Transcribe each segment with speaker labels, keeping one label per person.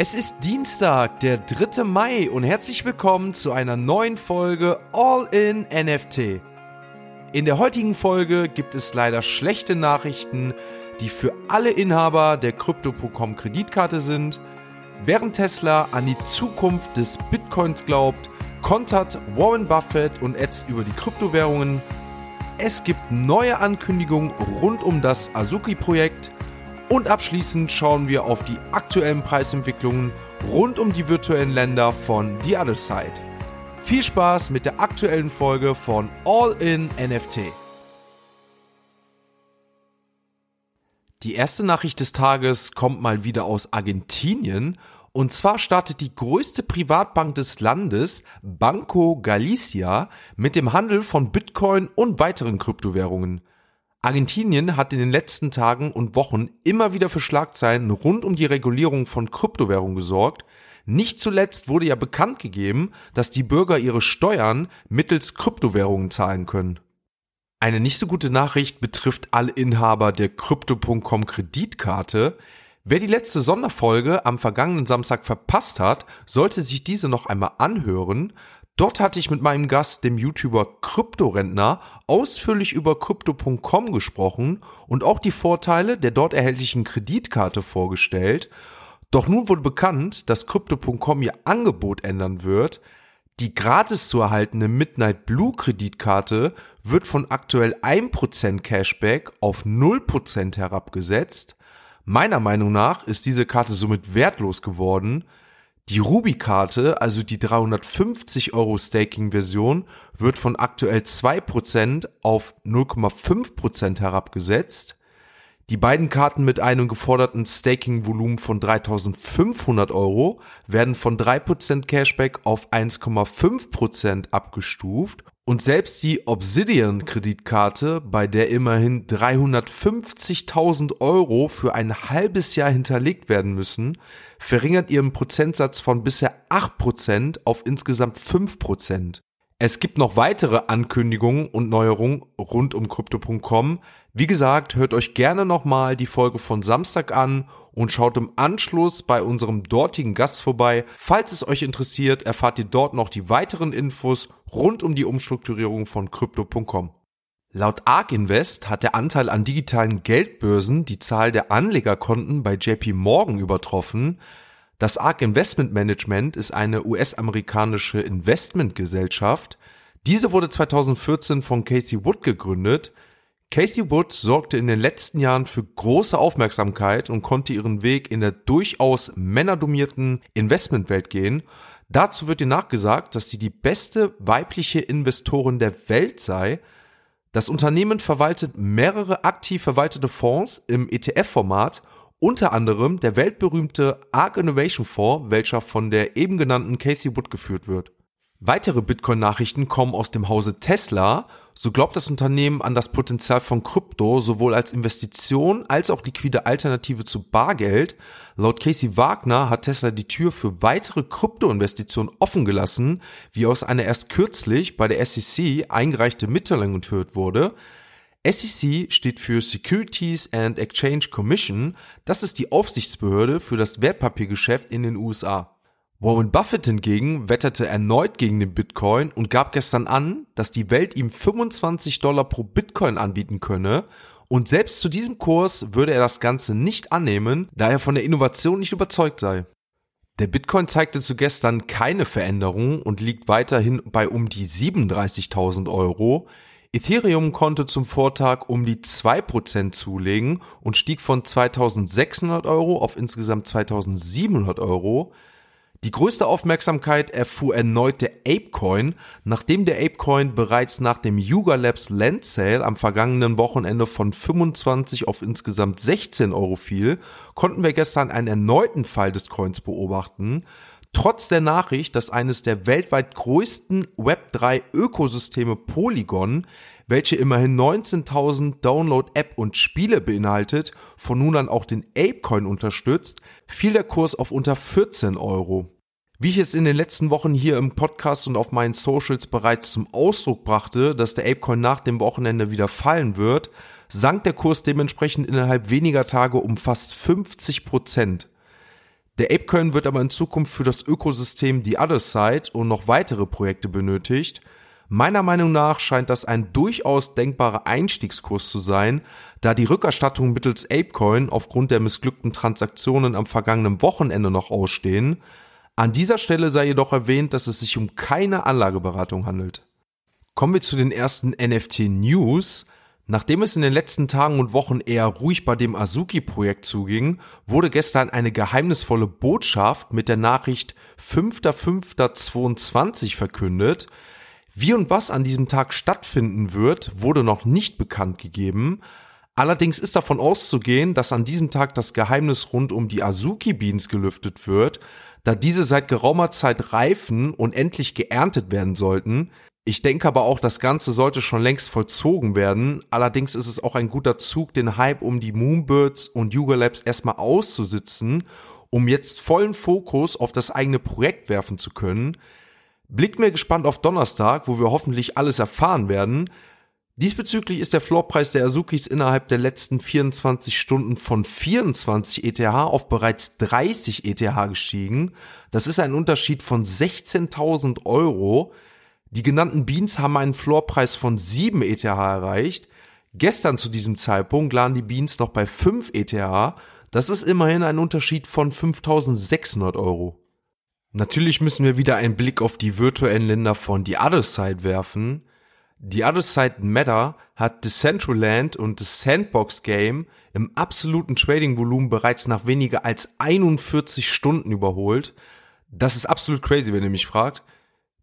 Speaker 1: Es ist Dienstag, der 3. Mai und herzlich willkommen zu einer neuen Folge All in NFT. In der heutigen Folge gibt es leider schlechte Nachrichten, die für alle Inhaber der Crypto.com Kreditkarte sind. Während Tesla an die Zukunft des Bitcoins glaubt, kontert Warren Buffett und ätzt über die Kryptowährungen. Es gibt neue Ankündigungen rund um das Azuki-Projekt und abschließend schauen wir auf die aktuellen Preisentwicklungen rund um die virtuellen Länder von The Other Side. Viel Spaß mit der aktuellen Folge von All in NFT. Die erste Nachricht des Tages kommt mal wieder aus Argentinien und zwar startet die größte Privatbank des Landes, Banco Galicia, mit dem Handel von Bitcoin und weiteren Kryptowährungen. Argentinien hat in den letzten Tagen und Wochen immer wieder für Schlagzeilen rund um die Regulierung von Kryptowährungen gesorgt. Nicht zuletzt wurde ja bekannt gegeben, dass die Bürger ihre Steuern mittels Kryptowährungen zahlen können. Eine nicht so gute Nachricht betrifft alle Inhaber der Crypto.com Kreditkarte. Wer die letzte Sonderfolge am vergangenen Samstag verpasst hat, sollte sich diese noch einmal anhören. Dort hatte ich mit meinem Gast, dem YouTuber Kryptorentner, ausführlich über Crypto.com gesprochen und auch die Vorteile der dort erhältlichen Kreditkarte vorgestellt. Doch nun wurde bekannt, dass Crypto.com ihr Angebot ändern wird. Die gratis zu erhaltene Midnight Blue Kreditkarte wird von aktuell 1% Cashback auf 0% herabgesetzt. Meiner Meinung nach ist diese Karte somit wertlos geworden, die Ruby-Karte, also die 350 Euro Staking-Version, wird von aktuell 2% auf 0,5% herabgesetzt. Die beiden Karten mit einem geforderten Staking-Volumen von 3500 Euro werden von 3% Cashback auf 1,5% abgestuft und selbst die Obsidian-Kreditkarte, bei der immerhin 350.000 Euro für ein halbes Jahr hinterlegt werden müssen, verringert ihren Prozentsatz von bisher 8% auf insgesamt 5%. Es gibt noch weitere Ankündigungen und Neuerungen rund um Crypto.com. Wie gesagt, hört euch gerne nochmal die Folge von Samstag an und schaut im Anschluss bei unserem dortigen Gast vorbei. Falls es euch interessiert, erfahrt ihr dort noch die weiteren Infos rund um die Umstrukturierung von Crypto.com. Laut ARK Invest hat der Anteil an digitalen Geldbörsen die Zahl der Anlegerkonten bei JP Morgan übertroffen. Das ARK Investment Management ist eine US-amerikanische Investmentgesellschaft. Diese wurde 2014 von Casey Wood gegründet. Casey Wood sorgte in den letzten Jahren für große Aufmerksamkeit und konnte ihren Weg in der durchaus männerdomierten Investmentwelt gehen. Dazu wird ihr nachgesagt, dass sie die beste weibliche Investorin der Welt sei. Das Unternehmen verwaltet mehrere aktiv verwaltete Fonds im ETF-Format, unter anderem der weltberühmte ARK Innovation Fonds, welcher von der eben genannten Casey Wood geführt wird. Weitere Bitcoin-Nachrichten kommen aus dem Hause Tesla. So glaubt das Unternehmen an das Potenzial von Krypto sowohl als Investition als auch liquide Alternative zu Bargeld. Laut Casey Wagner hat Tesla die Tür für weitere Krypto-Investitionen offen gelassen, wie aus einer erst kürzlich bei der SEC eingereichte Mitteilung enthüllt wurde. SEC steht für Securities and Exchange Commission. Das ist die Aufsichtsbehörde für das Wertpapiergeschäft in den USA. Warren Buffett hingegen wetterte erneut gegen den Bitcoin und gab gestern an, dass die Welt ihm 25 Dollar pro Bitcoin anbieten könne und selbst zu diesem Kurs würde er das Ganze nicht annehmen, da er von der Innovation nicht überzeugt sei. Der Bitcoin zeigte zu gestern keine Veränderung und liegt weiterhin bei um die 37.000 Euro. Ethereum konnte zum Vortag um die 2% zulegen und stieg von 2.600 Euro auf insgesamt 2.700 Euro. Die größte Aufmerksamkeit erfuhr erneut der Apecoin, nachdem der Apecoin bereits nach dem Yuga Labs Land Sale am vergangenen Wochenende von 25 auf insgesamt 16 Euro fiel, konnten wir gestern einen erneuten Fall des Coins beobachten. Trotz der Nachricht, dass eines der weltweit größten Web3 Ökosysteme Polygon, welche immerhin 19.000 Download-App und Spiele beinhaltet, von nun an auch den Apecoin unterstützt, fiel der Kurs auf unter 14 Euro. Wie ich es in den letzten Wochen hier im Podcast und auf meinen Socials bereits zum Ausdruck brachte, dass der Apecoin nach dem Wochenende wieder fallen wird, sank der Kurs dementsprechend innerhalb weniger Tage um fast 50 Prozent. Der Apecoin wird aber in Zukunft für das Ökosystem The Other Side und noch weitere Projekte benötigt. Meiner Meinung nach scheint das ein durchaus denkbarer Einstiegskurs zu sein, da die Rückerstattung mittels Apecoin aufgrund der missglückten Transaktionen am vergangenen Wochenende noch ausstehen. An dieser Stelle sei jedoch erwähnt, dass es sich um keine Anlageberatung handelt. Kommen wir zu den ersten NFT News. Nachdem es in den letzten Tagen und Wochen eher ruhig bei dem Azuki-Projekt zuging, wurde gestern eine geheimnisvolle Botschaft mit der Nachricht 5.5.22 verkündet. Wie und was an diesem Tag stattfinden wird, wurde noch nicht bekannt gegeben. Allerdings ist davon auszugehen, dass an diesem Tag das Geheimnis rund um die Azuki Beans gelüftet wird, da diese seit geraumer Zeit reifen und endlich geerntet werden sollten. Ich denke aber auch, das Ganze sollte schon längst vollzogen werden. Allerdings ist es auch ein guter Zug, den Hype um die Moonbirds und Yuga Labs erstmal auszusitzen, um jetzt vollen Fokus auf das eigene Projekt werfen zu können. Blickt mir gespannt auf Donnerstag, wo wir hoffentlich alles erfahren werden. Diesbezüglich ist der Floorpreis der Azukis innerhalb der letzten 24 Stunden von 24 ETH auf bereits 30 ETH gestiegen. Das ist ein Unterschied von 16.000 Euro. Die genannten Beans haben einen Floorpreis von 7 ETH erreicht. Gestern zu diesem Zeitpunkt lagen die Beans noch bei 5 ETH. Das ist immerhin ein Unterschied von 5600 Euro. Natürlich müssen wir wieder einen Blick auf die virtuellen Länder von The Other Side werfen. The Other Side Matter hat Decentraland und das Sandbox Game im absoluten Trading-Volumen bereits nach weniger als 41 Stunden überholt. Das ist absolut crazy, wenn ihr mich fragt.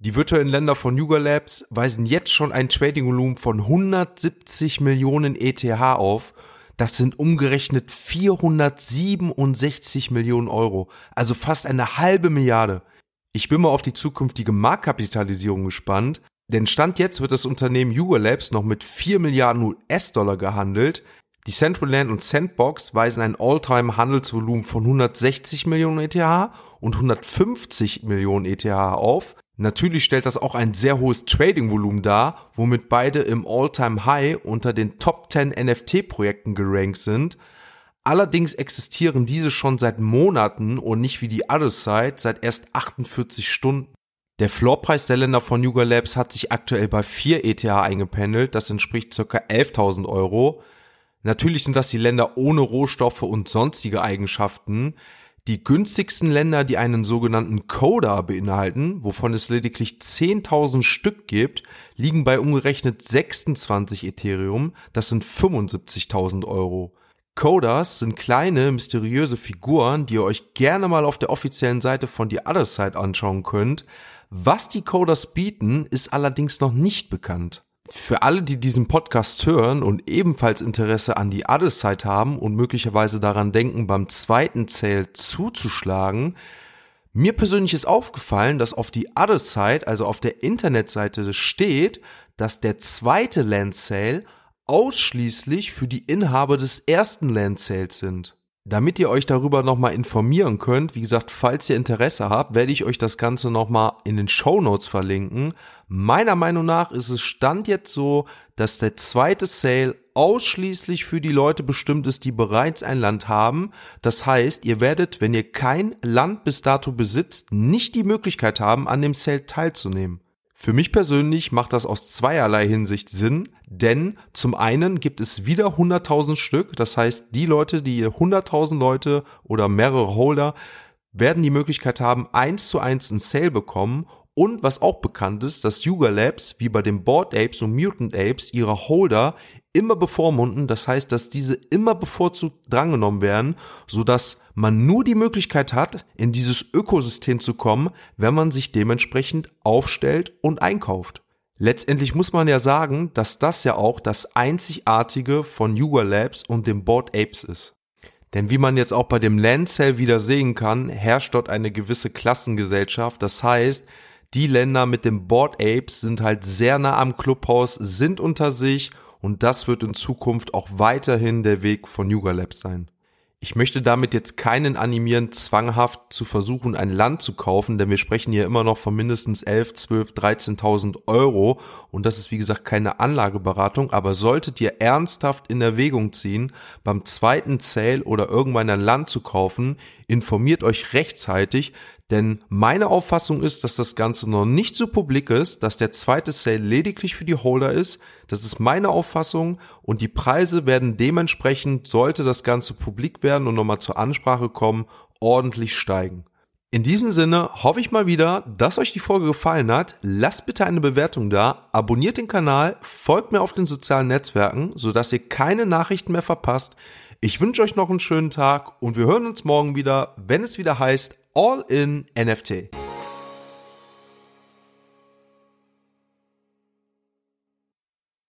Speaker 1: Die virtuellen Länder von Yuga Labs weisen jetzt schon ein Trading-Volumen von 170 Millionen ETH auf. Das sind umgerechnet 467 Millionen Euro, also fast eine halbe Milliarde. Ich bin mal auf die zukünftige Marktkapitalisierung gespannt, denn Stand jetzt wird das Unternehmen Yuga Labs noch mit 4 Milliarden US-Dollar gehandelt. Die Central Land und Sandbox weisen ein All-Time-Handelsvolumen von 160 Millionen ETH und 150 Millionen ETH auf. Natürlich stellt das auch ein sehr hohes Trading-Volumen dar, womit beide im All-Time-High unter den Top 10 NFT-Projekten gerankt sind. Allerdings existieren diese schon seit Monaten und nicht wie die Other Side seit erst 48 Stunden. Der Floorpreis der Länder von Yuga Labs hat sich aktuell bei 4 ETH eingependelt, das entspricht ca. 11.000 Euro. Natürlich sind das die Länder ohne Rohstoffe und sonstige Eigenschaften. Die günstigsten Länder, die einen sogenannten Coda beinhalten, wovon es lediglich 10.000 Stück gibt, liegen bei umgerechnet 26 Ethereum, das sind 75.000 Euro. Codas sind kleine, mysteriöse Figuren, die ihr euch gerne mal auf der offiziellen Seite von The Other Side anschauen könnt. Was die Codas bieten, ist allerdings noch nicht bekannt. Für alle, die diesen Podcast hören und ebenfalls Interesse an die Other Side haben und möglicherweise daran denken, beim zweiten Sale zuzuschlagen, mir persönlich ist aufgefallen, dass auf die Other Side, also auf der Internetseite steht, dass der zweite Land Sale ausschließlich für die Inhaber des ersten Land Sales sind. Damit ihr euch darüber nochmal informieren könnt, wie gesagt, falls ihr Interesse habt, werde ich euch das Ganze nochmal in den Show Notes verlinken. Meiner Meinung nach ist es Stand jetzt so, dass der zweite Sale ausschließlich für die Leute bestimmt ist, die bereits ein Land haben. Das heißt, ihr werdet, wenn ihr kein Land bis dato besitzt, nicht die Möglichkeit haben, an dem Sale teilzunehmen. Für mich persönlich macht das aus zweierlei Hinsicht Sinn, denn zum einen gibt es wieder 100.000 Stück, das heißt, die Leute, die 100.000 Leute oder mehrere Holder werden die Möglichkeit haben, eins zu eins ein Sale bekommen und was auch bekannt ist, dass Yuga Labs wie bei den Board Apes und Mutant Apes ihre Holder immer bevormunden. Das heißt, dass diese immer bevorzugt drangenommen werden, so dass man nur die Möglichkeit hat, in dieses Ökosystem zu kommen, wenn man sich dementsprechend aufstellt und einkauft. Letztendlich muss man ja sagen, dass das ja auch das einzigartige von Yuga Labs und dem Board Apes ist. Denn wie man jetzt auch bei dem Land Sale wieder sehen kann, herrscht dort eine gewisse Klassengesellschaft. Das heißt, die Länder mit dem Board Apes sind halt sehr nah am Clubhaus, sind unter sich und das wird in Zukunft auch weiterhin der Weg von Yuga Labs sein. Ich möchte damit jetzt keinen animieren, zwanghaft zu versuchen, ein Land zu kaufen, denn wir sprechen hier immer noch von mindestens 11, 12, 13.000 Euro und das ist wie gesagt keine Anlageberatung, aber solltet ihr ernsthaft in Erwägung ziehen, beim zweiten Sale oder irgendwann ein Land zu kaufen, informiert euch rechtzeitig, denn meine Auffassung ist, dass das Ganze noch nicht so publik ist, dass der zweite Sale lediglich für die Holder ist. Das ist meine Auffassung und die Preise werden dementsprechend, sollte das Ganze publik werden und nochmal zur Ansprache kommen, ordentlich steigen. In diesem Sinne hoffe ich mal wieder, dass euch die Folge gefallen hat. Lasst bitte eine Bewertung da, abonniert den Kanal, folgt mir auf den sozialen Netzwerken, sodass ihr keine Nachrichten mehr verpasst. Ich wünsche euch noch einen schönen Tag und wir hören uns morgen wieder, wenn es wieder heißt All in NFT.